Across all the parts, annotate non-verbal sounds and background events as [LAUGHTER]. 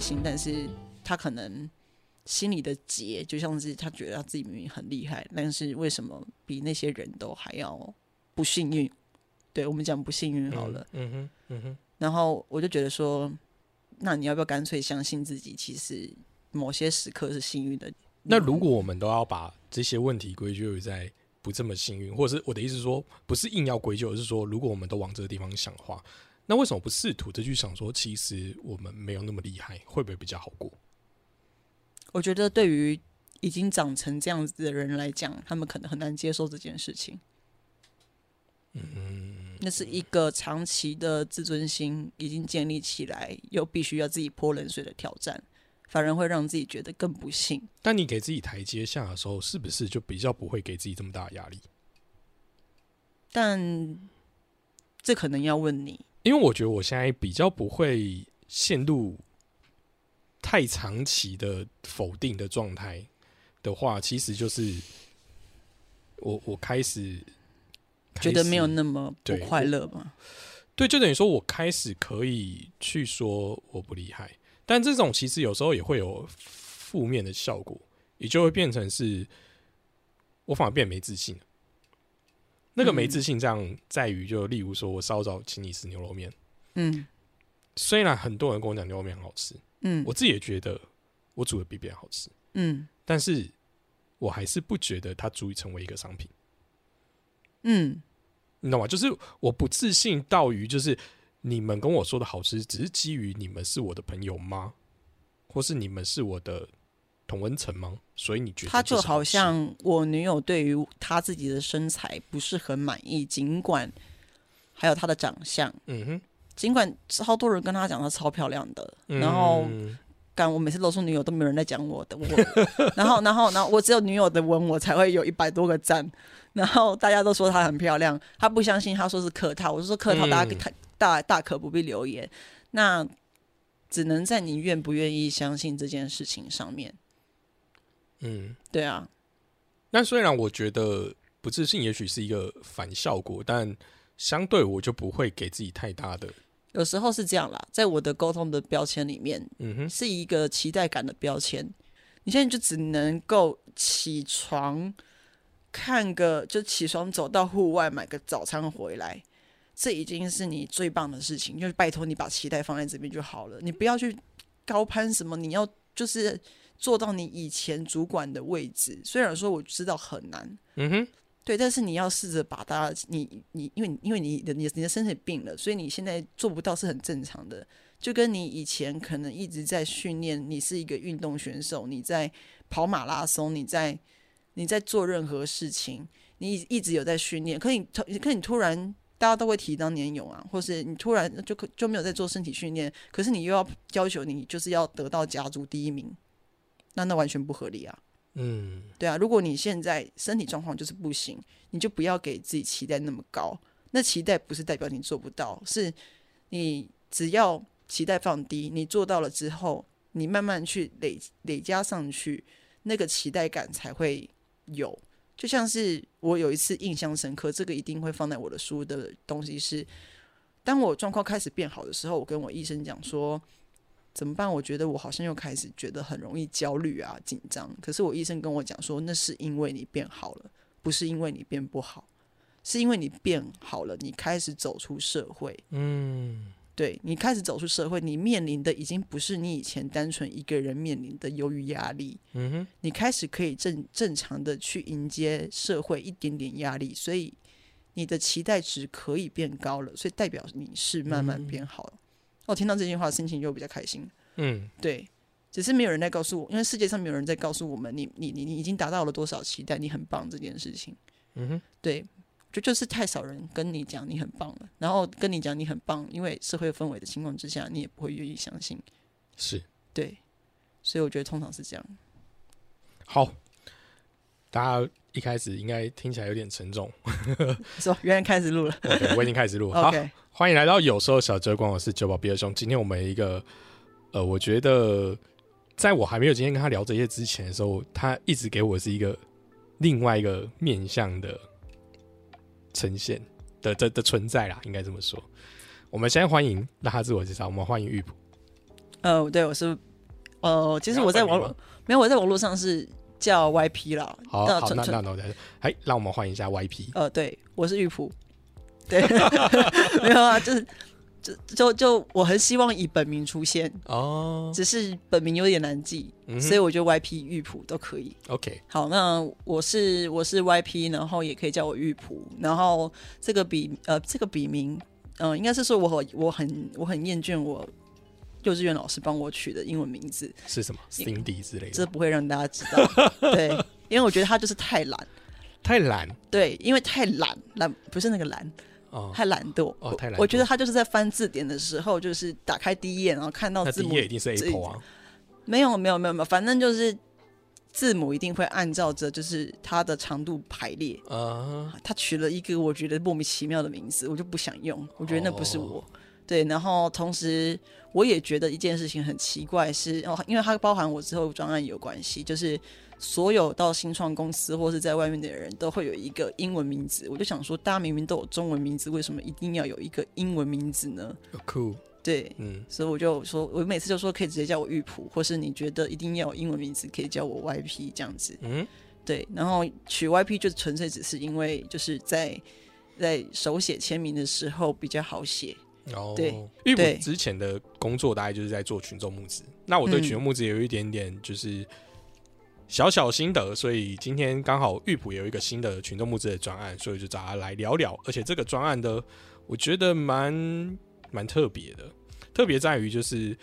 心，但是他可能心里的结，就像是他觉得他自己明明很厉害，但是为什么比那些人都还要不幸运？对我们讲不幸运好了。嗯哼，嗯哼，然后我就觉得说，那你要不要干脆相信自己？其实某些时刻是幸运的。那如果我们都要把这些问题归咎于在不这么幸运，或者是我的意思是说，不是硬要归咎，而是说，如果我们都往这个地方想的话，那为什么不试图的去想说，其实我们没有那么厉害，会不会比较好过？我觉得对于已经长成这样子的人来讲，他们可能很难接受这件事情。嗯，那是一个长期的自尊心已经建立起来，又必须要自己泼冷水的挑战，反而会让自己觉得更不幸。但你给自己台阶下的时候，是不是就比较不会给自己这么大的压力？但这可能要问你，因为我觉得我现在比较不会陷入太长期的否定的状态的话，其实就是我我开始觉得没有那么不快乐嘛？对，就等于说我开始可以去说我不厉害，但这种其实有时候也会有负面的效果，也就会变成是我反而变没自信了。那个没自信，这样在于就例如说我稍早请你吃牛肉面，嗯虽然很多人跟我讲牛肉面很好吃，嗯我自己也觉得我煮的比别人好吃，嗯但是我还是不觉得它足以成为一个商品。嗯你懂吗？就是我不自信到于，就是你们跟我说的好吃，只是基于你们是我的朋友吗？或是你们是我的同温层吗？所以你觉得他就好像我女友对于她自己的身材不是很满意，尽管还有她的长相，嗯哼，尽管超多人跟她讲她超漂亮的，嗯然后干我每次露出女友都没有人在讲我的，我然后然后然后我只有女友的文我才会有一百多个赞，然后大家都说她很漂亮，她不相信，她说是客套，我就说客套，大家大大可不必留言，那只能在你愿不愿意相信这件事情上面，嗯，对啊，那虽然我觉得不自信也许是一个反效果，但相对我就不会给自己太大的，有时候是这样啦，在我的沟通的标签里面，嗯哼，是一个期待感的标签。你现在就只能够起床看个，就起床走到户外买个早餐回来，这已经是你最棒的事情。就是拜托你把期待放在这边就好了，你不要去高攀什么，你要就是做到你以前主管的位置。虽然说我知道很难，嗯哼，对，但是你要试着把大家，你你因为因为你的你的你的身体病了，所以你现在做不到是很正常的。就跟你以前可能一直在训练，你是一个运动选手，你在跑马拉松，你在你在做任何事情，你一一直有在训练，可你突可你突然大家都会提当年勇啊，或是你突然就可就没有在做身体训练，可是你又要要求你就是要得到家族第一名，那那完全不合理啊。嗯对啊，如果你现在身体状况就是不行，你就不要给自己期待那么高。那期待不是代表你做不到，是你只要期待放低，你做到了之后，你慢慢去累累加上去，那个期待感才会有。就像是我有一次印象深刻，这个一定会放在我的书的东西是，当我状况开始变好的时候，我跟我医生讲说。怎么办？我觉得我好像又开始觉得很容易焦虑啊、紧张。可是我医生跟我讲说，那是因为你变好了，不是因为你变不好，是因为你变好了，你开始走出社会。嗯对你开始走出社会，你面临的已经不是你以前单纯一个人面临的忧郁压力，嗯哼，你开始可以正正常的去迎接社会一点点压力，所以你的期待值可以变高了，所以代表你是慢慢变好了。我听到这句话，心情就比较开心。嗯对，只是没有人在告诉我，因为世界上没有人在告诉我们，你你你你已经达到了多少期待，你很棒这件事情。嗯哼，对，就就是太少人跟你讲你很棒了，然后跟你讲你很棒，因为社会氛围的情况之下，你也不会愿意相信。是对，所以我觉得通常是这样。好。大家一开始应该听起来有点沉重，[LAUGHS] 是吧？原来开始录了。对，我已经开始录。[LAUGHS] 好，OK，欢迎来到有时候小哲光，我是九宝比尔兄。今天我们一个，呃，我觉得在我还没有今天跟他聊这些之前的时候，他一直给我是一个另外一个面向的呈现的的的存在啦，应该这么说。我们先欢迎让他自我介绍，我们欢迎玉普。呃，对，我是呃，其实我在网络没有，我在网络上是叫 YP 啦。好好，那那那那我再，哎，让我们欢迎一下 YP。呃，对，我是玉璞。对，[LAUGHS] 没有啊，就是就就就我很希望以本名出现，哦，只是本名有点难记，嗯所以我觉得 YP 玉璞都可以。OK，好，那我是我是 YP，然后也可以叫我玉璞，然后这个笔呃这个笔名，嗯、应该是说我很我很我很厌倦我幼稚园老师帮我取的英文名字，是什么？Cindy 之类的？这？不会让大家知道，[LAUGHS] 对，因为我觉得他就是太懒，太懒？对，因为太懒懒不是那个懒，哦，太懒惰，哦太懒惰我我觉得他就是在翻字典的时候，就是打开第一页，然后看到字母，第一页一定是 Apple 啊。没有没有没有没有，反正就是字母一定会按照着就是它的长度排列。啊，他取了一个我觉得莫名其妙的名字，我就不想用，我觉得那不是我。哦对，然后同时我也觉得一件事情很奇怪是，哦，因为它包含我之后专案有关系，就是所有到新创公司或是在外面的人都会有一个英文名字，我就想说，大家明明都有中文名字，为什么一定要有一个英文名字呢？？Cool。对，嗯，所以我就说，我每次就说可以直接叫我玉普，或是你觉得一定要有英文名字，可以叫我 YP 这样子。嗯，对，然后取 YP 就纯粹只是因为就是在在手写签名的时候比较好写。哦，对因为我之前的工作大概就是在做群众募资，那我对嗯群众募资也有一点点就是小小心得，所以今天刚好玉普有一个新的群众募资的专案，所以就找他来聊聊，而且这个专案的我觉得蛮蛮特别的，特别在于就是。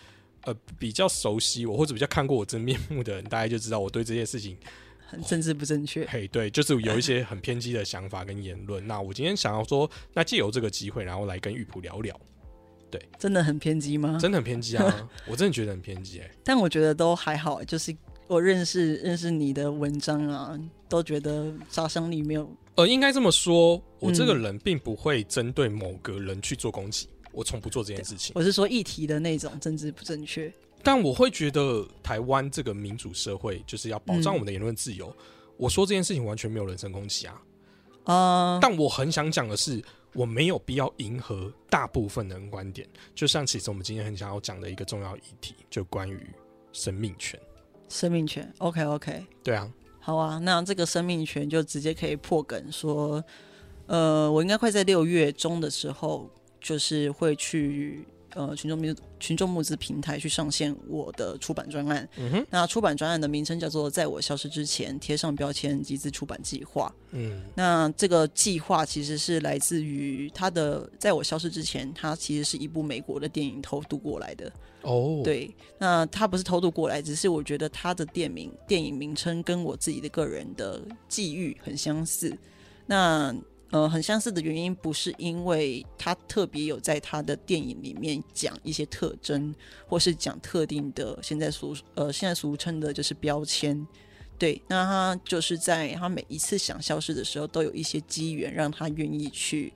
呃，比较熟悉我或者比较看过我真面目的人，大家就知道我对这件事情很政治不正确，嘿，对，就是有一些很偏激的想法跟言论。那我今天想要说，那借由这个机会，然后来跟玉普聊聊，对真的很偏激吗？真的很偏激啊！我真的觉得很偏激哎、[LAUGHS] 但我觉得都还好，就是我认识认识你的文章啊，都觉得杀伤力没有。呃，应该这么说，我这个嗯人并不会针对某个人去做攻击，我从不做这件事情。我是说议题的那种政治不正确。但我会觉得台湾这个民主社会就是要保障嗯我们的言论自由。我说这件事情完全没有人身攻击啊，啊、但我很想讲的是，我没有必要迎合大部分人观点。就像其实我们今天很想要讲的一个重要议题，就关于生命权。生命权，OK OK，对啊，好啊，那这个生命权就直接可以破梗说，呃，我应该会在六月中的时候，就是会去呃群众募群众募资平台去上线我的出版专案。嗯哼，那出版专案的名称叫做“在我消失之前贴上标签集资出版计划”。嗯那这个计划其实是来自于它的，在我消失之前，它其实是一部美国的电影偷渡过来的。哦，，对，那它不是偷渡过来，只是我觉得它的店名、电影名称跟我自己的个人的际遇很相似。那呃，很相似的原因不是因为他特别有在他的电影里面讲一些特征，或是讲特定的现在俗呃现在俗称的就是标签。对，那他就是在他每一次想消失的时候，都有一些机缘让他愿意去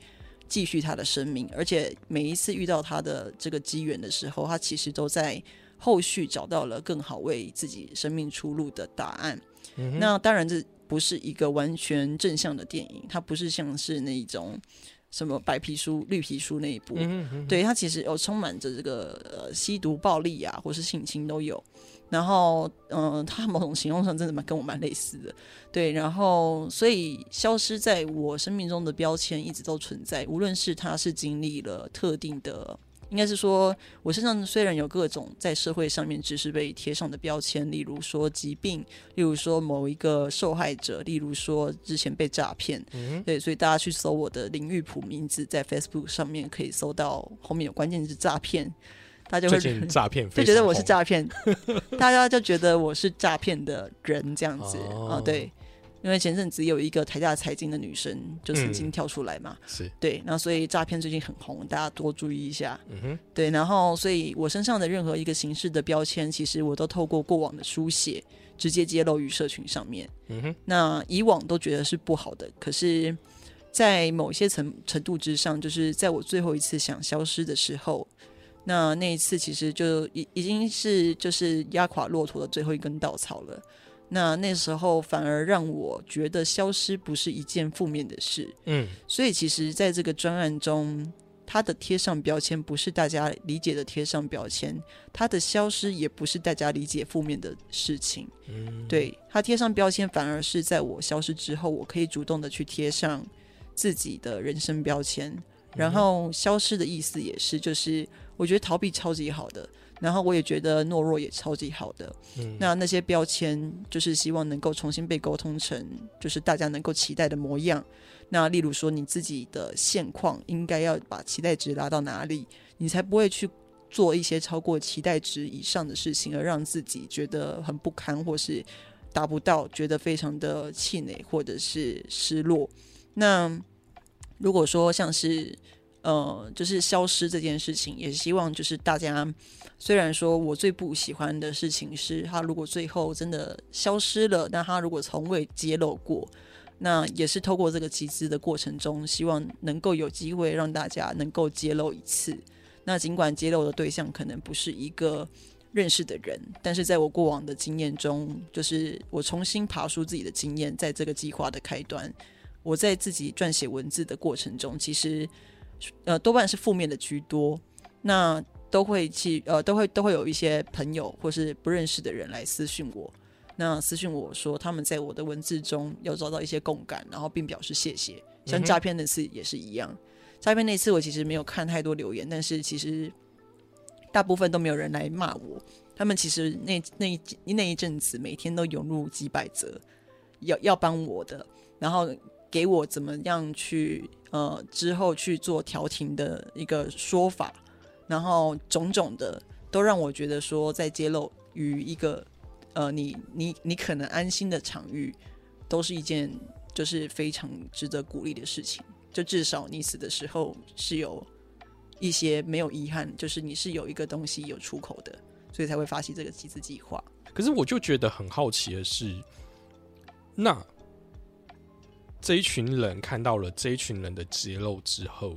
继续他的生命，而且每一次遇到他的这个机缘的时候，他其实都在后续找到了更好为自己生命出路的答案。嗯那当然，这不是一个完全正向的电影，它不是像是那种什么白皮书、绿皮书那一部。嗯哼嗯，对，它其实有充满着这个呃吸毒、暴力啊，或是性侵都有。然后，嗯、它某种形容上真的蛮跟我蛮类似的。对，然后所以消失在我生命中的标签一直都存在，无论是他是经历了特定的。应该是说，我身上虽然有各种在社会上面只是被贴上的标签，例如说疾病，例如说某一个受害者，例如说之前被诈骗，嗯对，所以大家去搜我的林玉普名字，在 Facebook 上面可以搜到后面有关键字诈骗大家会近诈骗 [LAUGHS] 就觉得我是诈骗，[LAUGHS] 大家就觉得我是诈骗的人这样子啊、哦对，因为前阵子有一个台大财经的女生就曾经嗯跳出来嘛，红是对，然后所以诈骗最近很红，大家多注意一下。嗯哼对，然后所以我身上的任何一个形式的标签，其实我都透过过往的书写直接揭露于社群上面。嗯哼那以往都觉得是不好的，可是，在某一些程程度之上，就是在我最后一次想消失的时候，那那一次其实就已已经是就是压垮骆驼的最后一根稻草了。那那时候反而让我觉得消失不是一件负面的事，嗯所以其实在这个专案中，它的贴上标签不是大家理解的贴上标签，它的消失也不是大家理解负面的事情。嗯对它贴上标签，反而是在我消失之后，我可以主动的去贴上自己的人生标签。然后消失的意思也是，就是我觉得逃避超级好的，然后我也觉得懦弱也超级好的。嗯那那些标签就是希望能够重新被沟通成，就是大家能够期待的模样。那例如说你自己的现况，应该要把期待值拉到哪里，你才不会去做一些超过期待值以上的事情，而让自己觉得很不堪，或是达不到，觉得非常的气馁或者是失落。那如果说像是呃，就是消失这件事情，也希望就是大家，虽然说我最不喜欢的事情是他如果最后真的消失了，那他如果从未揭露过，那也是透过这个集资的过程中，希望能够有机会让大家能够揭露一次。那尽管揭露的对象可能不是一个认识的人，但是在我过往的经验中，就是我重新爬出自己的经验，在这个计划的开端，我在自己撰写文字的过程中，其实呃多半是负面的居多。那都会去呃都会都会有一些朋友或是不认识的人来私讯我，那私讯我说他们在我的文字中有找到一些共感，然后并表示谢谢。像诈骗那次也是一样，诈骗那次我其实没有看太多留言，但是其实大部分都没有人来骂我。他们其实那那一那一阵子每天都涌入几百则要要帮我的，然后给我怎么样去呃之后去做调停的一个说法，然后种种的都让我觉得说，在揭露于一个呃你你你可能安心的场域，都是一件就是非常值得鼓励的事情。就至少你死的时候是有一些没有遗憾，就是你是有一个东西有出口的，所以才会发起这个集资计划。可是我就觉得很好奇的是，那这一群人看到了这一群人的揭露之后，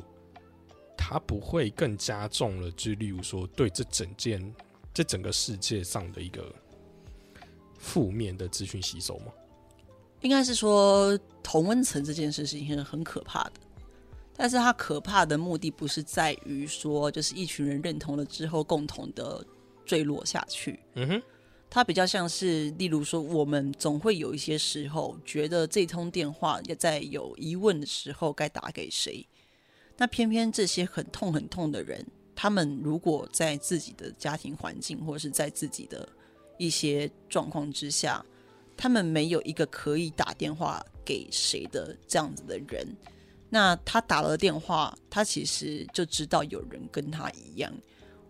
他不会更加重了，就例如说对这整件、这整个世界上的一个负面的资讯吸收吗？应该是说同温层这件事情是很可怕的，但是它可怕的目的不是在于说，就是一群人认同了之后共同的坠落下去，嗯哼，它比较像是，例如说，我们总会有一些时候觉得这通电话要在有疑问的时候该打给谁，那偏偏这些很痛很痛的人，他们如果在自己的家庭环境或是在自己的一些状况之下，他们没有一个可以打电话给谁的这样子的人，那他打了电话，他其实就知道有人跟他一样。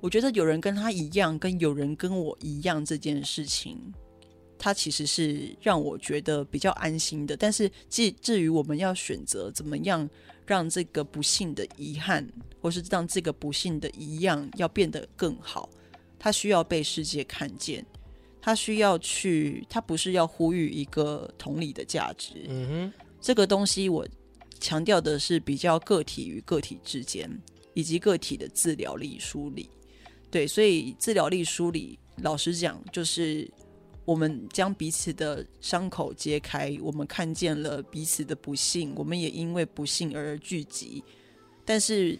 我觉得有人跟他一样，跟有人跟我一样这件事情，它其实是让我觉得比较安心的。但是至至于我们要选择怎么样让这个不幸的遗憾，或是让这个不幸的一样要变得更好，它需要被世界看见，它需要去，它不是要呼吁一个同理的价值，嗯哼，这个东西我强调的是比较个体与个体之间，以及个体的治疗力梳理。对，所以治疗力梳理，老实讲，就是我们将彼此的伤口揭开，我们看见了彼此的不幸，我们也因为不幸而聚集。但是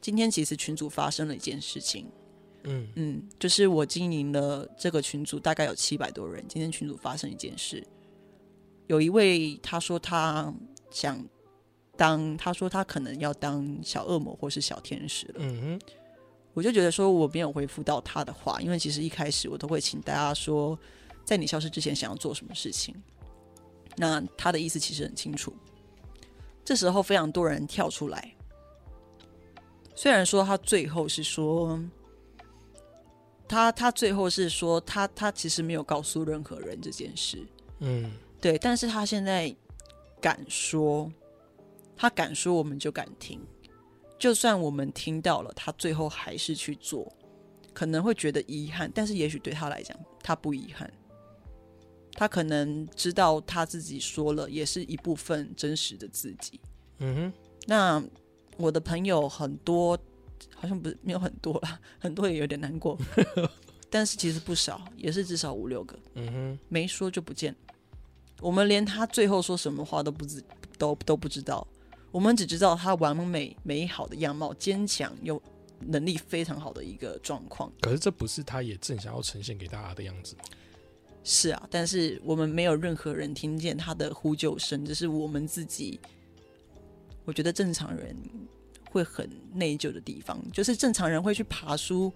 今天其实群组发生了一件事情，嗯嗯，就是我经营了这个群组，大概有七百多人。今天群组发生一件事，有一位他说他想当，他说他可能要当小恶魔或是小天使了。嗯哼，我就觉得说我没有回复到他的话，因为其实一开始我都会请大家说，在你消失之前想要做什么事情。那他的意思其实很清楚。这时候非常多人跳出来，虽然说他最后是说他他最后是说他他其实没有告诉任何人这件事，嗯对，但是他现在敢说，他敢说，我们就敢听。就算我们听到了，他最后还是去做，可能会觉得遗憾，但是也许对他来讲，他不遗憾。他可能知道他自己说了，也是一部分真实的自己。嗯哼，那我的朋友很多，好像不是没有很多啦，[LAUGHS] 很多也有点难过，[LAUGHS] 但是其实不少，也是至少五六个。嗯哼，没说就不见。我们连他最后说什么话都不知都都不知道，我们只知道他完美美好的样貌，坚强又能力非常好的一个状况。可是这不是他也正想要呈现给大家的样子吗？是啊，但是我们没有任何人听见他的呼救声，这是我们自己。我觉得正常人会很内疚的地方，就是正常人会去爬书，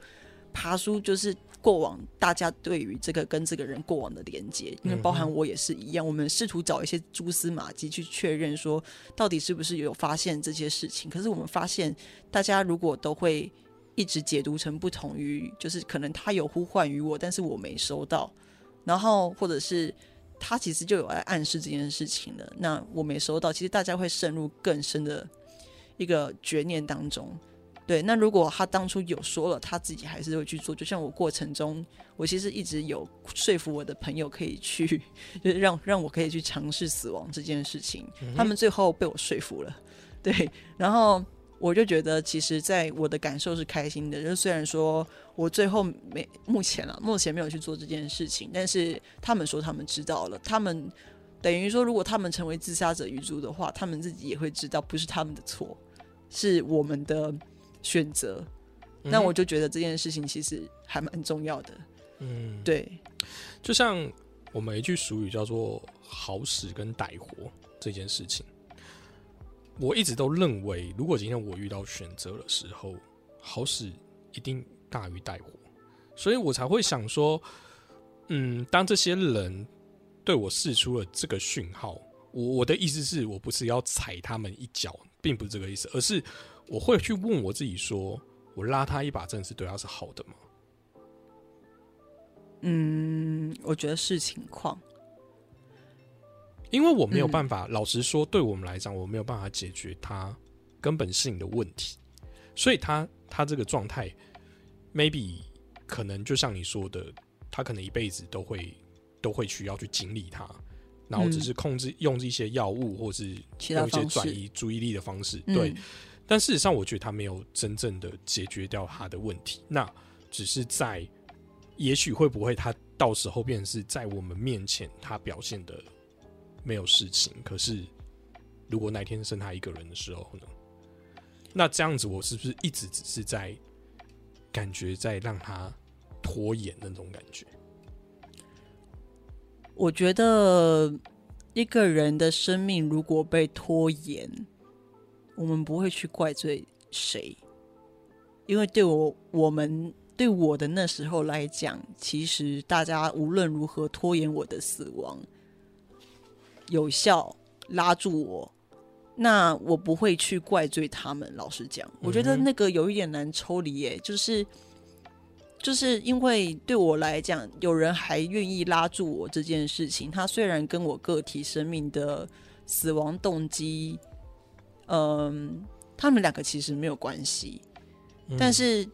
爬书就是过往大家对于这个跟这个人过往的连接，因为包含我也是一样，我们试图找一些蛛丝马迹去确认说到底是不是有发现这些事情。可是我们发现，大家如果都会一直解读成不同于，就是可能他有呼唤于我，但是我没收到，然后或者是。他其实就有来暗示这件事情了，那我没收到，其实大家会渗入更深的一个绝念当中。对，那如果他当初有说了，他自己还是会去做。就像我过程中，我其实一直有说服我的朋友可以去，就是让让我可以去尝试死亡这件事情。他们最后被我说服了，对，然后我就觉得，其实在我的感受是开心的。就虽然说我最后没目前啊，目前没有去做这件事情，但是他们说他们知道了，他们等于说，如果他们成为自杀者遗族的话，他们自己也会知道不是他们的错，是我们的选择。那我就觉得这件事情其实还蛮重要的。嗯，对，就像我们一句俗语叫做“好使”跟“歹活”这件事情，我一直都认为，如果今天我遇到选择的时候，好使一定大于歹活，所以我才会想说，嗯，当这些人对我试出了这个讯号，我我的意思是我不是要踩他们一脚，并不是这个意思，而是我会去问我自己说，我拉他一把，真的是对他是好的吗？嗯，我觉得是情况。因为我没有办法，老实说，对我们来讲，我没有办法解决他根本性的问题，所以他他这个状态，maybe 可能就像你说的，他可能一辈子都会都会需要去经历它，然后只是控制用一些药物或是用一些转移注意力的方式，嗯对。但事实上，我觉得他没有真正的解决掉他的问题，那只是在，也许会不会他到时候变成是在我们面前他表现的没有事情，可是如果那天剩他一个人的时候呢？那这样子我是不是一直只是在感觉在让他拖延那种感觉？我觉得一个人的生命如果被拖延，我们不会去怪罪谁，因为对我我们对我的那时候来讲，其实大家无论如何拖延我的死亡，有效拉住我。那我不会去怪罪他们。老实讲，我觉得那个有一点难抽离耶，就是就是因为对我来讲，有人还愿意拉住我这件事情，他虽然跟我个体生命的死亡动机，嗯，他们两个其实没有关系，嗯但是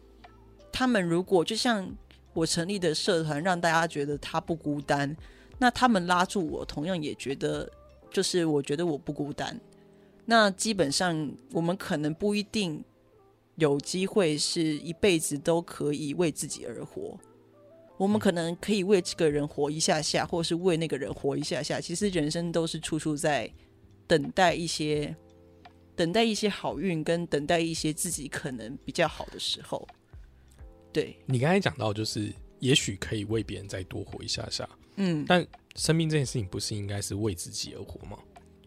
他们如果就像我成立的社团，让大家觉得他不孤单，那他们拉住我，同样也觉得，就是我觉得我不孤单。那基本上，我们可能不一定有机会是一辈子都可以为自己而活。我们可能可以为这个人活一下下，或是为那个人活一下下。其实人生都是处处在等待一些、等待一些好运，跟等待一些自己可能比较好的时候。对，你刚才讲到，就是也许可以为别人再多活一下下，嗯，但生命这件事情不是应该是为自己而活吗？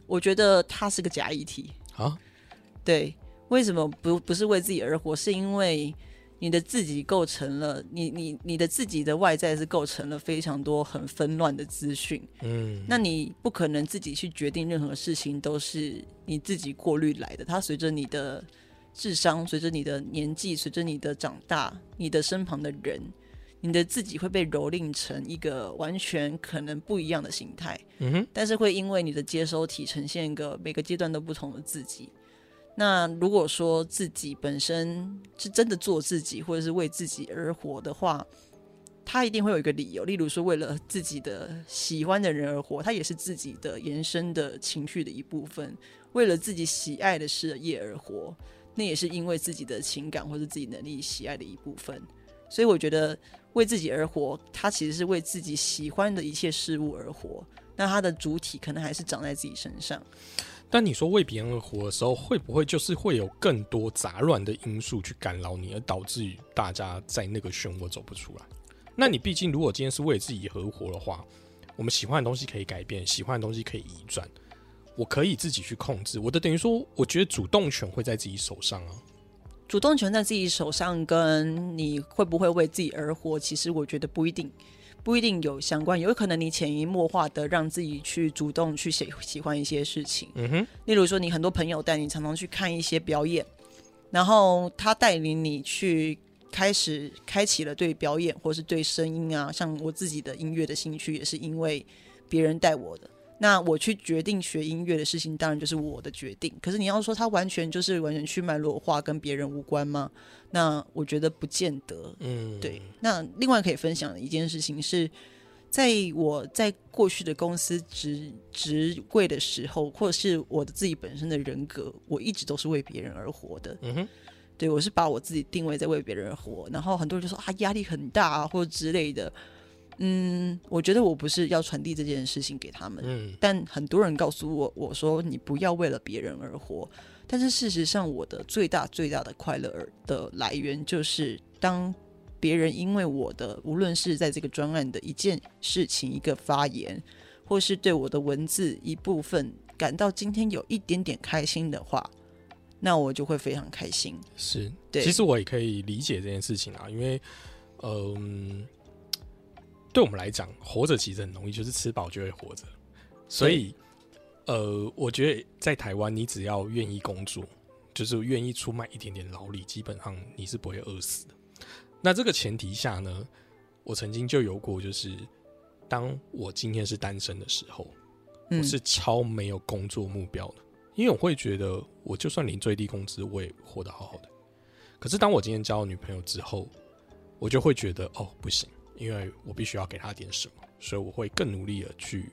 我觉得它是个假议题。啊，对，为什么不不是为自己而活？是因为你的自己构成了你你你的自己的外在是构成了非常多很纷乱的资讯，嗯，那你不可能自己去决定任何事情，都是你自己过滤来的。它随着你的智商，随着你的年纪，随着你的长大，你的身旁的人，你的自己会被蹂躏成一个完全可能不一样的形态。嗯哼，但是会因为你的接收体呈现一个每个阶段都不同的自己。那如果说自己本身是真的做自己，或者是为自己而活的话，他一定会有一个理由。例如说，为了自己的喜欢的人而活，他也是自己的延伸的情绪的一部分；为了自己喜爱的事业而活，那也是因为自己的情感或者自己能力喜爱的一部分。所以，我觉得为自己而活，他其实是为自己喜欢的一切事物而活。那它的主体可能还是长在自己身上。但你说为别人而活的时候，会不会就是会有更多杂乱的因素去干扰你，而导致于大家在那个漩涡走不出来？那你毕竟如果今天是为自己而活的话，我们喜欢的东西可以改变，喜欢的东西可以移转，我可以自己去控制。我的等于说，我觉得主动权会在自己手上啊。主动权在自己手上，跟你会不会为自己而活，其实我觉得不一定。不一定有相关，有可能你潜移默化的让自己去主动去喜喜欢一些事情。嗯哼，例如说，你很多朋友带你常常去看一些表演，然后他带领你去开始开启了对表演或是对声音啊，像我自己的音乐的兴趣，也是因为别人带我的。那我去决定学音乐的事情，当然就是我的决定。可是你要说他完全就是完全去脉络化，跟别人无关吗？那我觉得不见得。嗯，对。那另外可以分享的一件事情是，在我在过去的公司职职位的时候，或者是我的自己本身的人格，我一直都是为别人而活的。嗯哼，对我是把我自己定位在为别人而活。然后很多人就说啊，压力很大啊，或者之类的。嗯，我觉得我不是要传递这件事情给他们，嗯，但很多人告诉我，我说你不要为了别人而活。但是事实上，我的最大最大的快乐的来源，就是当别人因为我的，无论是在这个专案的一件事情、一个发言，或是对我的文字一部分感到今天有一点点开心的话，那我就会非常开心。是，对其实我也可以理解这件事情啊，因为，嗯、对我们来讲，活着其实很容易，就是吃饱就会活着。所以，呃，我觉得在台湾，你只要愿意工作，就是愿意出卖一点点劳力，基本上你是不会饿死的。那这个前提下呢，我曾经就有过，就是当我今天是单身的时候，嗯我是超没有工作目标的，因为我会觉得，我就算领最低工资，我也活得好好的。可是当我今天交了女朋友之后，我就会觉得，哦，不行，因为我必须要给他点什么，所以我会更努力的去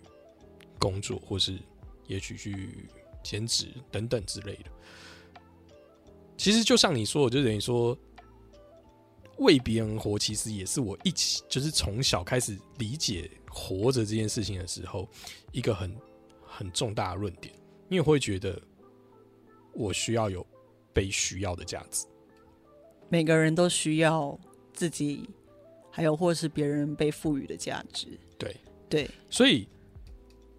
工作，或是也许去兼职等等之类的。其实就像你说的，就等于说为别人活，其实也是我一起就是从小开始理解活着这件事情的时候，一个很很重大的论点，因为我会觉得我需要有被需要的价值。每个人都需要自己，还有或是别人被赋予的价值。对对，所以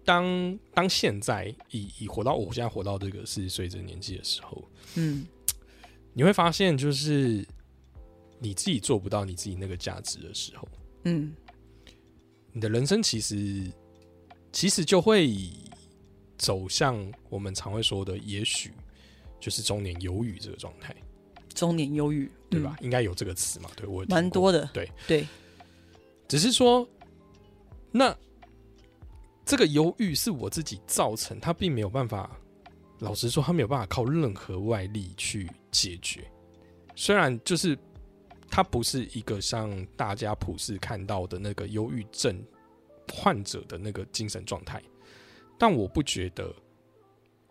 当当现在以以活到我现在活到这个四十岁这个年纪的时候，嗯。你会发现，就是你自己做不到你自己那个价值的时候，嗯，你的人生其实其实就会走向我们常会说的，也许就是中年忧郁这个状态，中年忧郁，对吧？应该有这个词嘛？对我蛮多的，对对，只是说，那这个忧郁是我自己造成，他并没有办法。老实说，他没有办法靠任何外力去解决。虽然就是他不是一个像大家普世看到的那个忧郁症患者的那个精神状态，但我不觉得，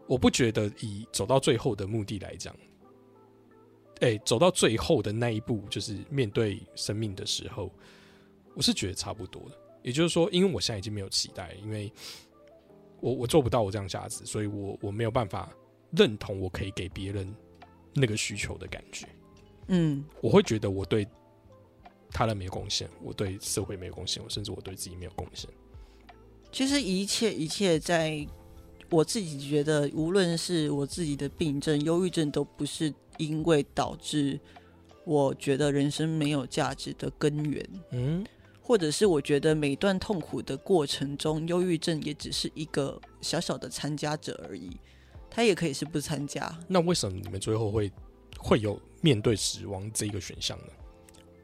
我不觉得以走到最后的目的来讲，哎、走到最后的那一步，就是面对生命的时候，我是觉得差不多的。也就是说，因为我现在已经没有期待，因为我我做不到我这样价值，所以我我没有办法认同我可以给别人那个需求的感觉。嗯我会觉得我对他人没有贡献，我对社会没有贡献，我甚至我对自己没有贡献。其实一切一切，在我自己觉得，无论是我自己的病症、忧郁症，都不是因为导致我觉得人生没有价值的根源，嗯，或者是我觉得每段痛苦的过程中，忧郁症也只是一个小小的参加者而已，他也可以是不参加。那为什么你们最后会会有面对死亡这一个选项呢？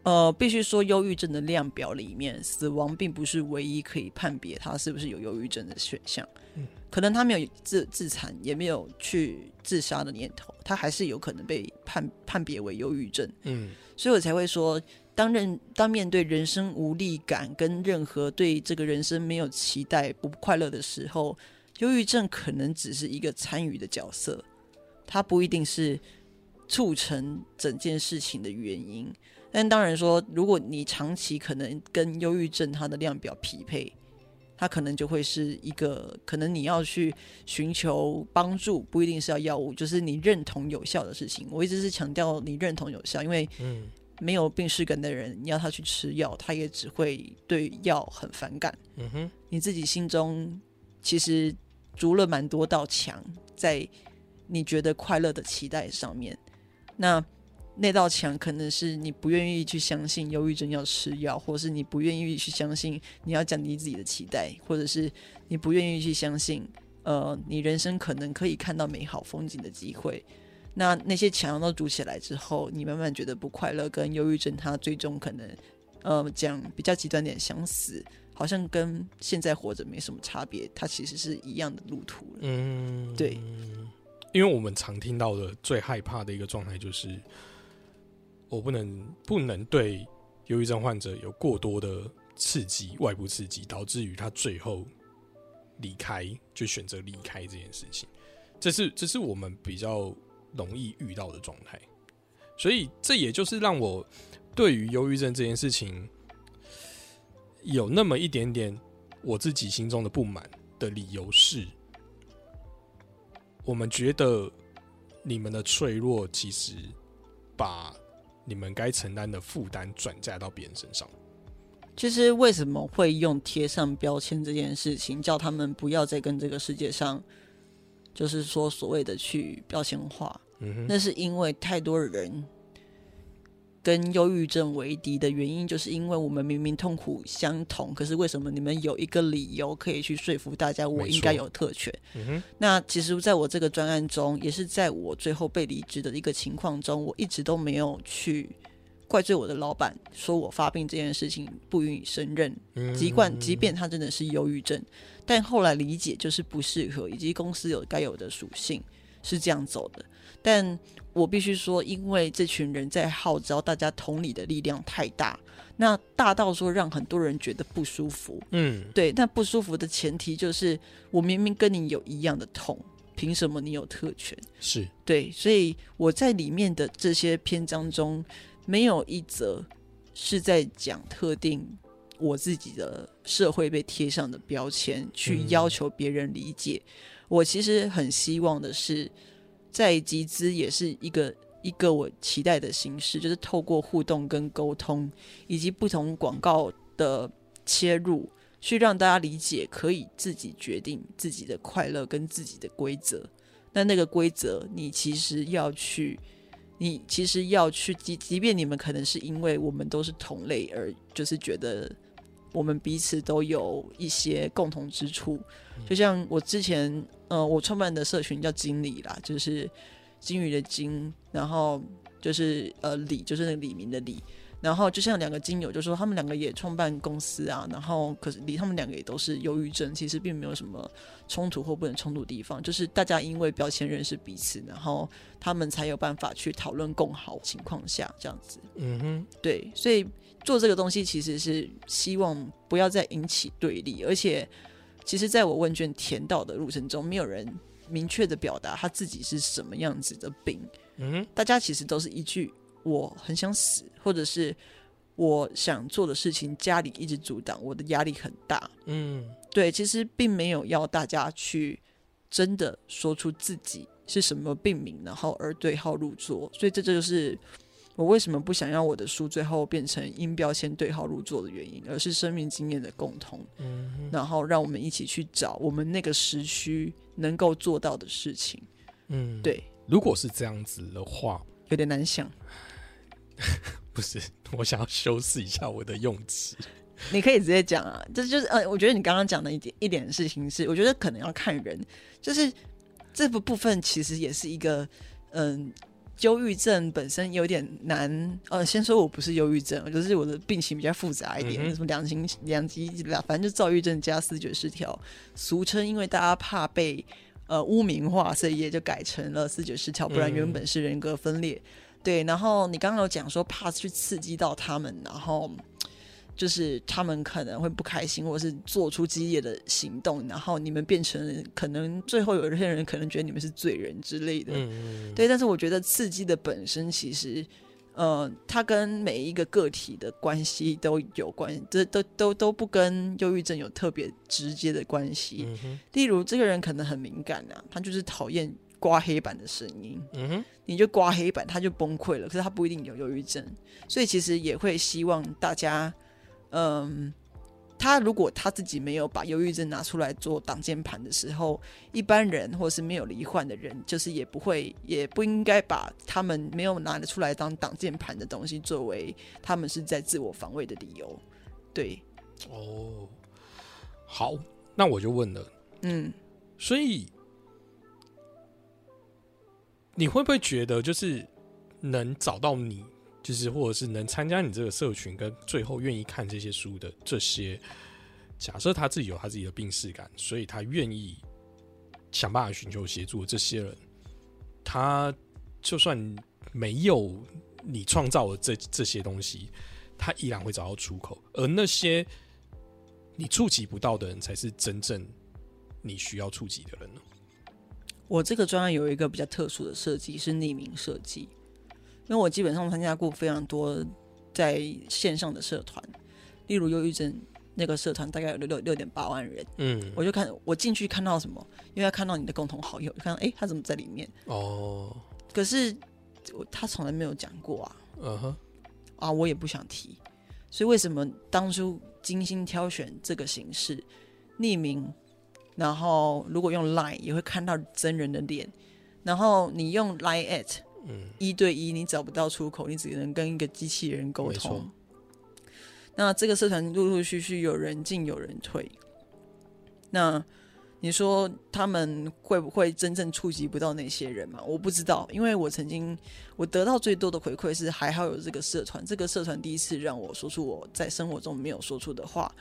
呃，必须说，忧郁症的量表里面，死亡并不是唯一可以判别他是不是有忧郁症的选项。嗯，可能他没有自自残，也没有去自杀的念头，他还是有可能被判判别为忧郁症。嗯所以我才会说，当人当面对人生无力感跟任何对这个人生没有期待、不快乐的时候，忧郁症可能只是一个参与的角色，它不一定是促成整件事情的原因。但当然说，如果你长期可能跟忧郁症它的量表匹配，它可能就会是一个可能你要去寻求帮助，不一定是要药物，就是你认同有效的事情。我一直是强调你认同有效，因为嗯没有病史感的人，你要他去吃药，他也只会对药很反感。嗯哼，你自己心中其实筑了蛮多道墙，在你觉得快乐的期待上面。那那道墙可能是你不愿意去相信忧郁症要吃药，或是你不愿意去相信你要降低自己的期待，或者是你不愿意去相信，呃，你人生可能可以看到美好风景的机会。那那些墙都筑起来之后，你慢慢觉得不快乐，跟忧郁症它最终可能，呃，讲比较极端点，想死，好像跟现在活着没什么差别，它其实是一样的路途了。嗯，对，因为我们常听到的最害怕的一个状态就是，我不能不能对忧郁症患者有过多的刺激，外部刺激，导致于他最后离开，就选择离开这件事情。这是这是我们比较容易遇到的状态，所以这也就是让我对于忧郁症这件事情有那么一点点我自己心中的不满的理由是，我们觉得你们的脆弱其实把你们该承担的负担转嫁到别人身上。其实为什么会用贴上标签这件事情，叫他们不要再跟这个世界上，就是说所谓的去标签化，嗯，那是因为太多人跟忧郁症为敌的原因，就是因为我们明明痛苦相同，可是为什么你们有一个理由可以去说服大家我应该有特权？嗯，那其实，在我这个专案中，也是在我最后被离职的一个情况中，我一直都没有去怪罪我的老板，说我发病这件事情不予以胜任。嗯即管即便他真的是忧郁症，但后来理解就是不适合，以及公司有该有的属性是这样走的。但我必须说，因为这群人在号召大家同理的力量太大，那大到说让很多人觉得不舒服。嗯，对，那不舒服的前提就是，我明明跟你有一样的痛，凭什么你有特权？是，对，所以我在里面的这些篇章中，没有一则是在讲特定我自己的社会被贴上的标签，去嗯要求别人理解。我其实很希望的是，在集资也是一个一个我期待的形式，就是透过互动跟沟通，以及不同广告的切入，去让大家理解，可以自己决定自己的快乐跟自己的规则。那那个规则，你其实要去，你其实要去，即即便你们可能是因为我们都是同类，而就是觉得我们彼此都有一些共同之处。就像我之前，呃，我创办的社群叫经理啦，就是金鱼的金，然后就是呃李，就是那个李明的李。然后就像两个金友就说，他们两个也创办公司啊，然后可是离他们两个也都是忧郁症，其实并没有什么冲突或不能冲突的地方，就是大家因为标签认识彼此，然后他们才有办法去讨论共好情况下这样子。嗯哼，对，所以做这个东西其实是希望不要再引起对立，而且其实在我问卷填到的路程中，没有人明确的表达他自己是什么样子的病，嗯，大家其实都是一句“我很想死”或者是我想做的事情，家里一直阻挡，我的压力很大。嗯对，其实并没有要大家去真的说出自己是什么病名，然后而对号入座。所以这就是我为什么不想要我的书最后变成因标签对号入座的原因，而是生命经验的共同，嗯，然后让我们一起去找我们那个时区能够做到的事情。嗯，。对，如果是这样子的话，有点难想。[LAUGHS] 不是，我想要修饰一下我的用词。你可以直接讲啊，这就是呃，我觉得你刚刚讲的一点一点事情是，我觉得可能要看人，就是这部部分其实也是一个嗯忧郁症本身有点难，呃，先说我不是忧郁症，就是我的病情比较复杂一点，嗯什么两型两极两，反正就躁郁症加视觉失调，俗称因为大家怕被呃污名化，所以也就改成了视觉失调，不然嗯。原本是人格分裂。对，然后你刚刚有讲说怕去刺激到他们，然后就是他们可能会不开心，或者是做出激烈的行动，然后你们变成可能最后有一些人可能觉得你们是罪人之类的。嗯，对，但是我觉得刺激的本身其实，呃，它跟每一个个体的关系都有关，这都都都不跟忧郁症有特别直接的关系。例如，这个人可能很敏感啊，他就是讨厌刮黑板的声音，嗯哼，你就刮黑板，他就崩溃了。可是他不一定有忧郁症，所以其实也会希望大家，嗯，他如果他自己没有把忧郁症拿出来做挡箭盘的时候，一般人或是没有罹患的人，就是也不会，也不应该把他们没有拿得出来当挡箭盘的东西作为他们是在自我防卫的理由。对，哦，好，那我就问了，嗯，所以你会不会觉得，就是能找到你，就是或者是能参加你这个社群，跟最后愿意看这些书的这些，假设他自己有他自己的病视感，所以他愿意想办法寻求协助这些人，他就算没有你创造的这这些东西，他依然会找到出口，而那些你触及不到的人，才是真正你需要触及的人呢。我这个专案有一个比较特殊的设计，是匿名设计。因为我基本上参加过非常多在线上的社团，例如忧郁症那个社团大概有六六六点八万人，嗯，我就看我进去看到什么，因为要看到你的共同好友，就看到诶他怎么在里面？哦，可是我他从来没有讲过啊嗯哼，啊，我也不想提。所以为什么当初精心挑选这个形式，匿名，然后如果用 Line 也会看到真人的脸，然后你用 Line at 嗯一对一，你找不到出口，你只能跟一个机器人沟通。那这个社团陆陆续续有人进有人退，那你说他们会不会真正触及不到那些人嘛？我不知道，因为我曾经我得到最多的回馈是还好有这个社团，这个社团第一次让我说出我在生活中没有说出的话。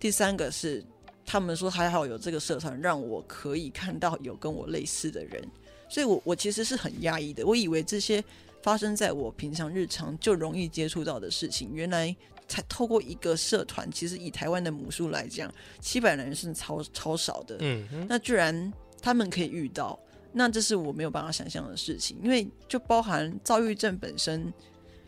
第三个是他们说还好有这个社团，让我可以看到有跟我类似的人，所以我我其实是很压抑的。我以为这些发生在我平常日常就容易接触到的事情，原来才透过一个社团，其实以台湾的母数来讲，七百人是超超少的。嗯，那居然他们可以遇到，那这是我没有办法想象的事情，因为就包含躁郁症本身，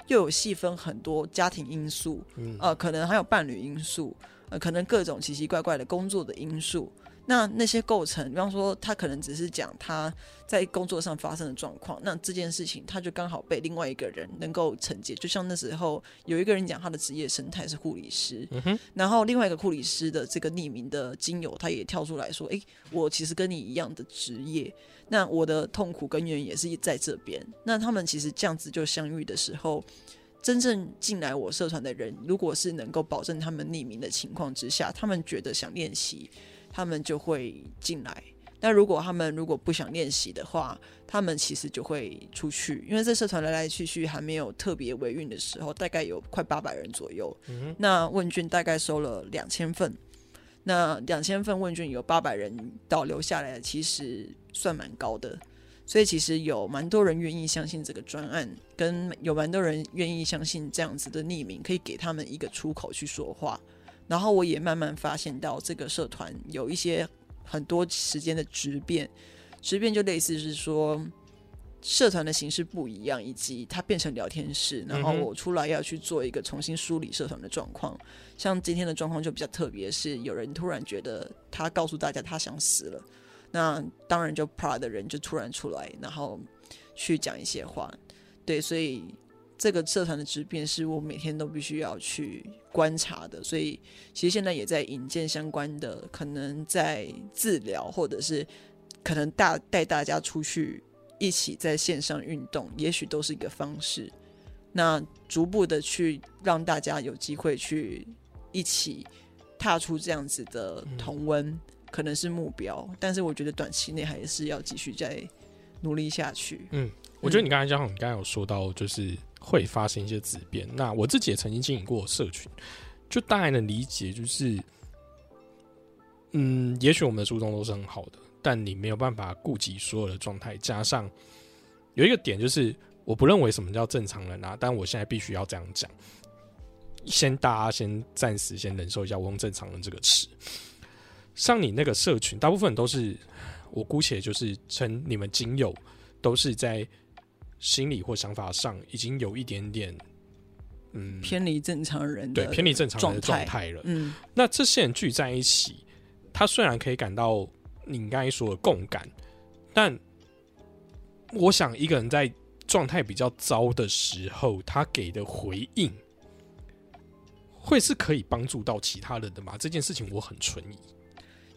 又有细分很多家庭因素，嗯呃，可能还有伴侣因素，呃，可能各种奇奇怪怪的工作的因素。那那些构成，比方说他可能只是讲他在工作上发生的状况，那这件事情他就刚好被另外一个人能够承接。就像那时候有一个人讲他的职业生态是护理师，嗯，然后另外一个护理师的这个匿名的精友，他也跳出来说：“诶，我其实跟你一样的职业，那我的痛苦根源也是在这边。”那他们其实这样子就相遇的时候，真正进来我社团的人，如果是能够保证他们匿名的情况之下，他们觉得想练习，他们就会进来。那如果他们如果不想练习的话，他们其实就会出去，因为这社团来来去去还没有特别维运的时候，大概有快八百人左右。嗯，那问卷大概收了两千份，那两千份问卷有八百人导流下来，其实算蛮高的。所以其实有蛮多人愿意相信这个专案，跟有蛮多人愿意相信这样子的匿名可以给他们一个出口去说话。然后我也慢慢发现到这个社团有一些很多时间的质变，质变就类似是说社团的形式不一样，以及它变成聊天室，然后我出来要去做一个重新梳理社团的状况。像今天的状况就比较特别，是有人突然觉得他告诉大家他想死了，那当然就 PR 的人就突然出来，然后去讲一些话。对，所以这个社团的质变是我每天都必须要去观察的。所以其实现在也在引荐相关的，可能在治疗或者是可能大带大家出去一起在线上运动，也许都是一个方式。那逐步的去让大家有机会去一起踏出这样子的同温，可能是目标。但是我觉得短期内还是要继续再努力下去。嗯我觉得你刚才讲，你刚才有说到，就是会发生一些质变。那我自己也曾经经营过社群，就大概能理解，就是，嗯，也许我们的初衷都是很好的，但你没有办法顾及所有的状态。加上有一个点，就是我不认为什么叫正常人啊，但我现在必须要这样讲。先大家先暂时先忍受一下，我用“正常人”这个词。像你那个社群，大部分都是我姑且就是称你们仅有都是在心理或想法上已经有一点点，嗯，偏离正常人对偏离正常人的状状态了。嗯，那这些人聚在一起，他虽然可以感到你刚才说的共感，但我想一个人在状态比较糟的时候，他给的回应会是可以帮助到其他人的吗？这件事情我很存疑。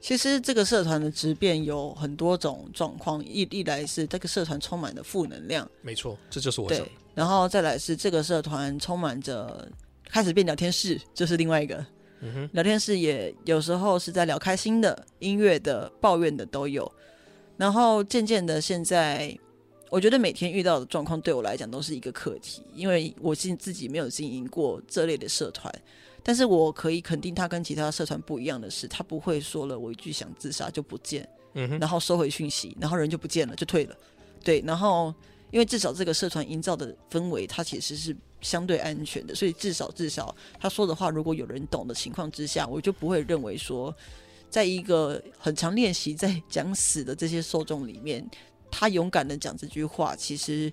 其实这个社团的质变有很多种状况，一一来是这个社团充满了负能量，没错，这就是我想对，然后再来是这个社团充满着开始变聊天室，这是另外一个。聊天室也有时候是在聊开心的、音乐的、抱怨的都有。然后渐渐的，现在我觉得每天遇到的状况对我来讲都是一个课题，因为我自自己没有经营过这类的社团，但是我可以肯定，他跟其他社团不一样的是，他不会说了我一句想自杀就不见，嗯哼，然后收回讯息，然后人就不见了，就退了。对，然后因为至少这个社团营造的氛围，它其实是相对安全的，所以至少至少他说的话，如果有人懂的情况之下，我就不会认为说，在一个很常练习在讲死的这些受众里面，他勇敢的讲这句话，其实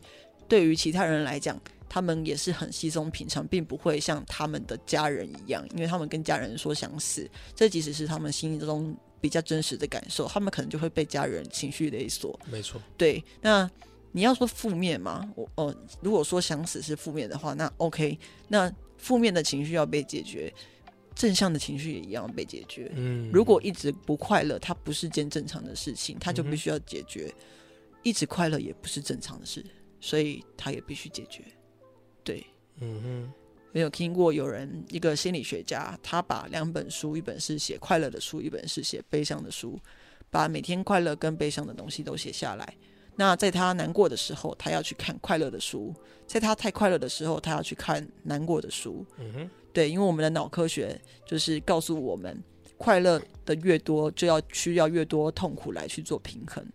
对于其他人来讲。他们也是很稀松平常，并不会像他们的家人一样，因为他们跟家人说想死，这即使是他们心中比较真实的感受，他们可能就会被家人情绪勒索。没错，对，那你要说负面嘛，我哦、如果说想死是负面的话，那 OK，那负面的情绪要被解决，正向的情绪也一样被解决。嗯，如果一直不快乐，它不是件正常的事情，它就必须要解决。一直快乐也不是正常的事，所以它也必须解决。对，嗯哼，没有听过有人一个心理学家，他把两本书，一本是写快乐的书，一本是写悲伤的书，把每天快乐跟悲伤的东西都写下来。那在他难过的时候，他要去看快乐的书；在他太快乐的时候，他要去看难过的书。嗯哼，对，因为我们的脑科学就是告诉我们，快乐的越多，就要需要越多痛苦来去做平衡。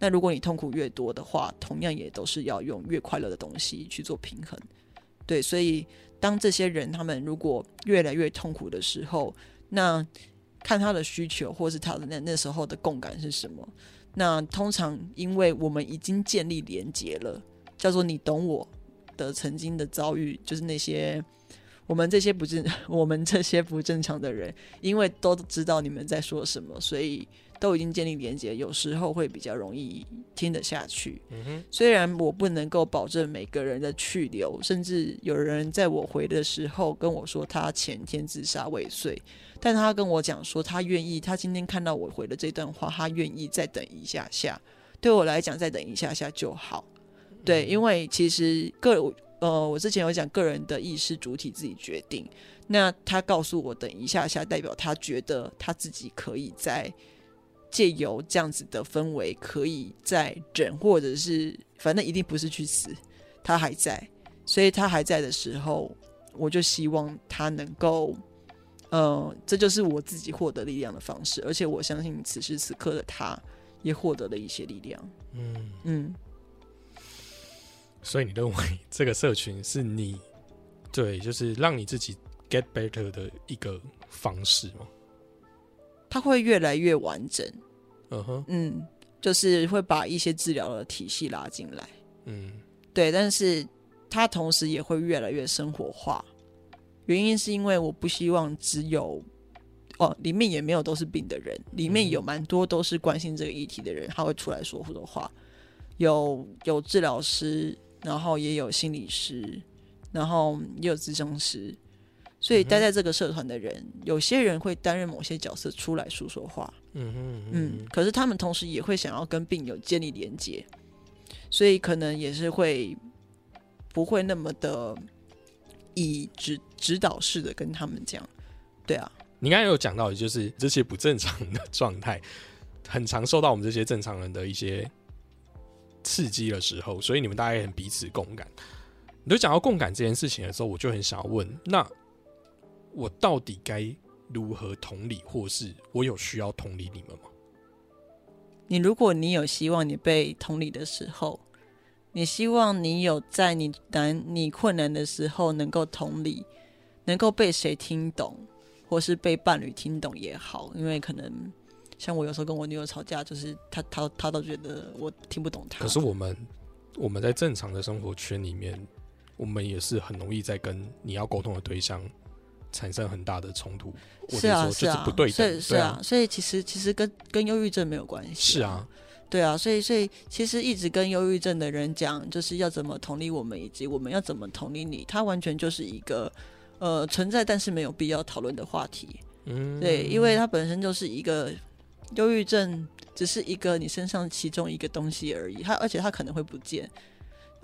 那如果你痛苦越多的话，同样也都是要用越快乐的东西去做平衡。对，所以当这些人他们如果越来越痛苦的时候，那看他的需求或是他的那那时候的共感是什么。那通常因为我们已经建立连结了，叫做你懂我的曾经的遭遇，就是那些我们这些不正 [LAUGHS] 我们这些不正常的人，因为都知道你们在说什么，所以都已经建立连接，有时候会比较容易听得下去。嗯，虽然我不能够保证每个人的去留，甚至有人在我回的时候跟我说他前天自杀未遂，但他跟我讲说他愿意，他今天看到我回的这段话，他愿意再等一下下。对我来讲，再等一下下就好。对，因为其实个呃，我之前有讲个人的意识主体自己决定。那他告诉我等一下下，代表他觉得他自己可以在借由这样子的氛围，可以再忍，或者是反正一定不是去死，他还在，所以他还在的时候，我就希望他能够，呃，这就是我自己获得力量的方式，而且我相信此时此刻的他也获得了一些力量。嗯，嗯，[LAUGHS] 所以你认为 [LAUGHS] 这个社群是你对，就是让你自己 get better 的一个方式吗？他会越来越完整，嗯哼，嗯，就是会把一些治疗的体系拉进来。嗯对，但是它同时也会越来越生活化。原因是因为我不希望只有哦，里面也没有都是病的人，里面有蛮多都是关心这个议题的人，他会出来说的话。有有治疗师，然后也有心理师，然后也有咨询师。所以待在这个社团的人，有些人会担任某些角色出来说说话，嗯哼嗯，可是他们同时也会想要跟病友建立连接，所以可能也是会不会那么的以指指导式的跟他们讲，对啊，你刚才有讲到，就是这些不正常的状态，很常受到我们这些正常人的一些刺激的时候，所以你们大家也很彼此共感。你都讲到共感这件事情的时候，我就很想要问：那我到底该如何同理，或是我有需要同理你们吗？你如果你有希望你被同理的时候，你希望你有在你难、你困难的时候能够同理，能够被谁听懂，或是被伴侣听懂也好，因为可能像我有时候跟我女友吵架，就是她她她都觉得我听不懂她。可是我们我们在正常的生活圈里面，我们也是很容易在跟你要沟通的对象产生很大的冲突，或是啊者说就是不对等，所以是啊，，所以其实其实跟跟忧郁症没有关系。是啊，对啊，所以所以其实一直跟忧郁症的人讲，就是要怎么同理我们，以及我们要怎么同理你，它完全就是一个呃存在但是没有必要讨论的话题。嗯，对，因为它本身就是一个忧郁症，只是一个你身上其中一个东西而已。它而且它可能会不见，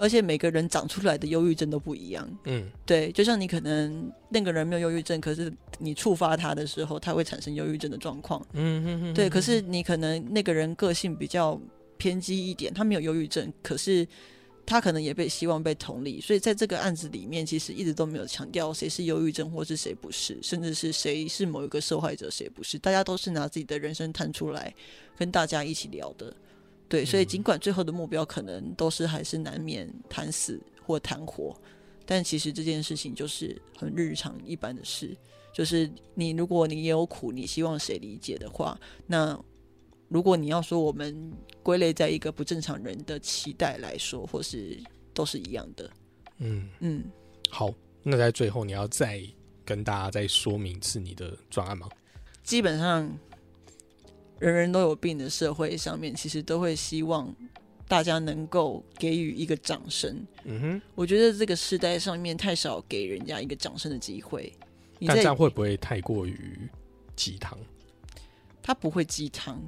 而且每个人长出来的忧郁症都不一样。嗯对，就像你可能那个人没有忧郁症，可是你触发他的时候，他会产生忧郁症的状况。嗯嗯嗯，对，可是你可能那个人个性比较偏激一点，他没有忧郁症，可是他可能也被希望被同理，所以在这个案子里面，其实一直都没有强调谁是忧郁症或是谁不是，甚至是谁是某一个受害者，谁不是，大家都是拿自己的人生摊出来跟大家一起聊的。对，所以尽管最后的目标可能都是还是难免谈死或谈活，但其实这件事情就是很日常一般的事。就是你，如果你也有苦，你希望谁理解的话，那如果你要说我们归类在一个不正常人的期待来说，或是都是一样的，嗯，嗯，好，那在最后你要再跟大家再说明一次你的专案吗？基本上人人都有病的社会上面，其实都会希望大家能够给予一个掌声。嗯哼，我觉得这个时代上面太少给人家一个掌声的机会。你但这样会不会太过于鸡汤？它不会鸡汤，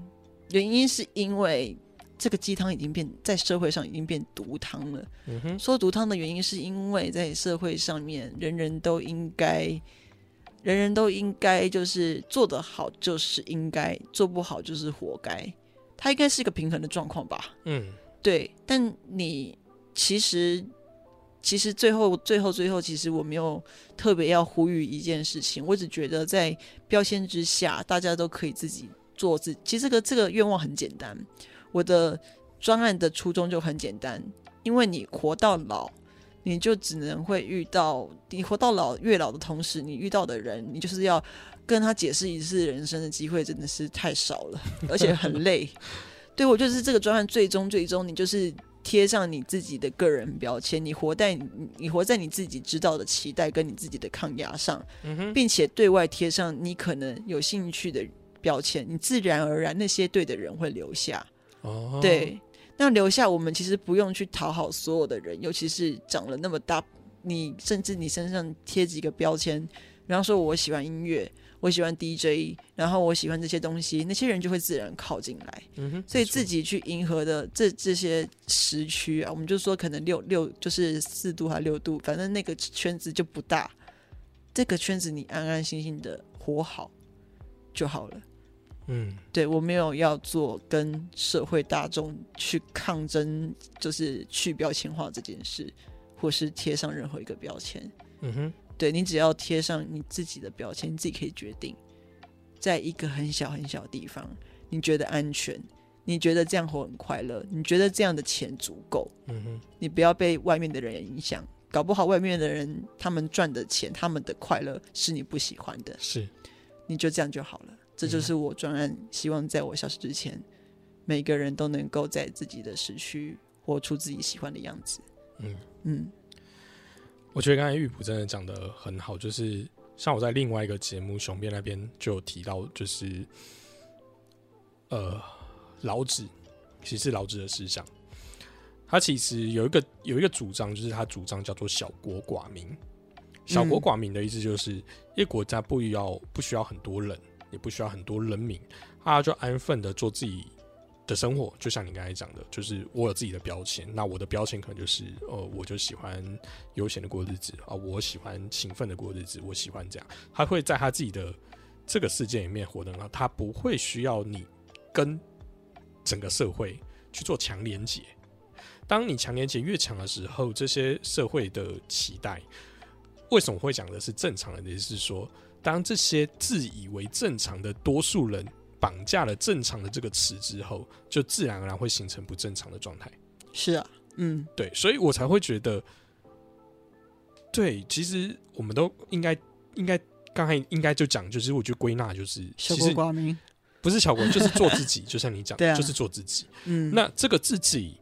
原因是因为这个鸡汤已经变在社会上已经变毒汤了。嗯哼，说毒汤的原因是因为在社会上面，人人都应该，人人都应该就是做得好就是应该，做不好就是活该。它应该是一个平衡的状况吧？嗯对，但你其实其实最后最后最后，其实我没有特别要呼吁一件事情，我只觉得在标签之下，大家都可以自己做自己。其实这个这个愿望很简单，我的专案的初衷就很简单，因为你活到老。你就只能会遇到，你活到老越老的同时，你遇到的人，你就是要跟他解释一次人生的机会，真的是太少了，而且很 [LAUGHS] 累。对我就是这个专案，最终最终你就是贴上你自己的个人标签，你活在你你活在你自己知道的期待跟你自己的抗压上，嗯，并且对外贴上你可能有兴趣的标签，你自然而然那些对的人会留下。哦，对，那留下我们其实不用去讨好所有的人，尤其是长了那么大，你甚至你身上贴几个标签，比方说我喜欢音乐，我喜欢 DJ，然后我喜欢这些东西，那些人就会自然靠进来。嗯哼，所以自己去迎合的这这些时区啊，我们就说可能六六就是四度还六度，反正那个圈子就不大。这个圈子你安安心心的活好就好了。嗯对我没有要做跟社会大众去抗争，就是去标签化这件事，或是贴上任何一个标签。嗯哼，对你只要贴上你自己的标签，你自己可以决定，在一个很小很小的地方，你觉得安全，你觉得这样活很快乐，你觉得这样的钱足够，嗯哼，你不要被外面的人影响。搞不好外面的人他们赚的钱，他们的快乐是你不喜欢的，是，你就这样就好了。这就是我专案，希望在我消失之前，每个人都能够在自己的时区活出自己喜欢的样子。嗯。嗯我觉得刚才玉普真的讲的很好，就是像我在另外一个节目雄辩那边就有提到，就是呃老子其实是老子的思想，他其实有一个有一个主张，就是他主张叫做小国寡民。小国寡民的意思就是，一个国家不要不需要很多人，也不需要很多人民，大家就安分的做自己的生活。就像你刚才讲的，就是我有自己的标签，那我的标签可能就是，呃，我就喜欢悠闲的过日子啊，我喜欢勤奋的过日子，我喜欢这样。他会在他自己的这个世界里面活得很好，他不会需要你跟整个社会去做强连接。当你强连结越强的时候，这些社会的期待，为什么会讲的是正常人？也就是说，当这些自以为正常的多数人绑架了正常的这个词之后，就自然而然会形成不正常的状态。是啊，嗯，对，所以我才会觉得，对，其实我们都应该应该刚才应该就讲，就是我觉得归纳就是，小国其实寡民，不是小国，就是做自己，就像你讲，对啊就是做自己。嗯，那这个自己，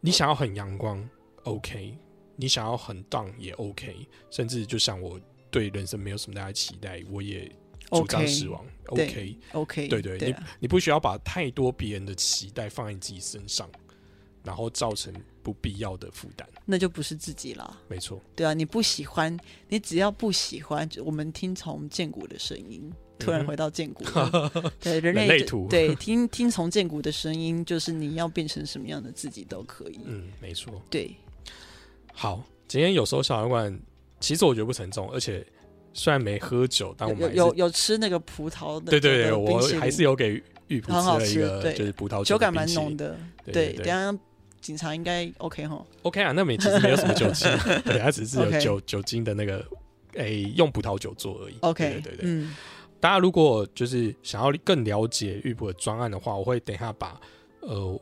你想要很阳光，OK；你想要很荡也 OK。甚至就像我对人生没有什么大的期待，我也主张死亡对，OK。OK，对对，对啊，你不需要把太多别人的期待放在你自己身上，然后造成不必要的负担。那就不是自己了。没错，对啊，你不喜欢，你只要不喜欢，我们听从剑骨的声音，突然回到剑骨 [LAUGHS] 了，对人类图对听听从剑骨的声音，就是你要变成什么样的自己都可以。嗯，没错。对，好，今天有时候小酒馆，其实我觉得不沉重，而且虽然没喝酒，但我们有有有吃那个葡萄的，对对对，我还是有给玉普很好吃吃了一个就是葡萄酒感蛮浓的。对等一下警察应该 OK 哈。OK 啊，那没其实没有什么酒精，[LAUGHS] 对，它只是有酒酒精的那个，诶、用葡萄酒做而已。OK，对对对。嗯，大家如果就是想要更了解玉普的专案的话，我会等一下把呃，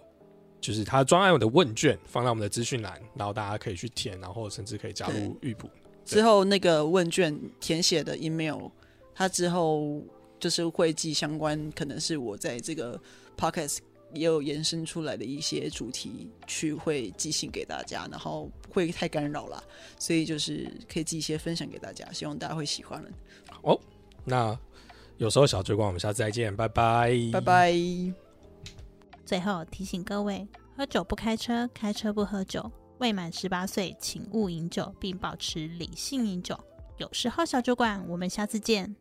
就是他专案的问卷放在我们的资讯栏，然后大家可以去填，然后甚至可以加入玉普。之后那个问卷填写的 email，他之后就是会寄相关，可能是我在这个 podcast 也有延伸出来的一些主题，去会寄信给大家，然后不会太干扰啦，所以就是可以寄一些分享给大家，希望大家会喜欢了。那有时候小追光，我们下次再见，拜拜，拜。拜。最后提醒各位：喝酒不开车，开车不喝酒。未满十八岁，请勿饮酒，并保持理性饮酒。有十号小酒馆，我们下次见。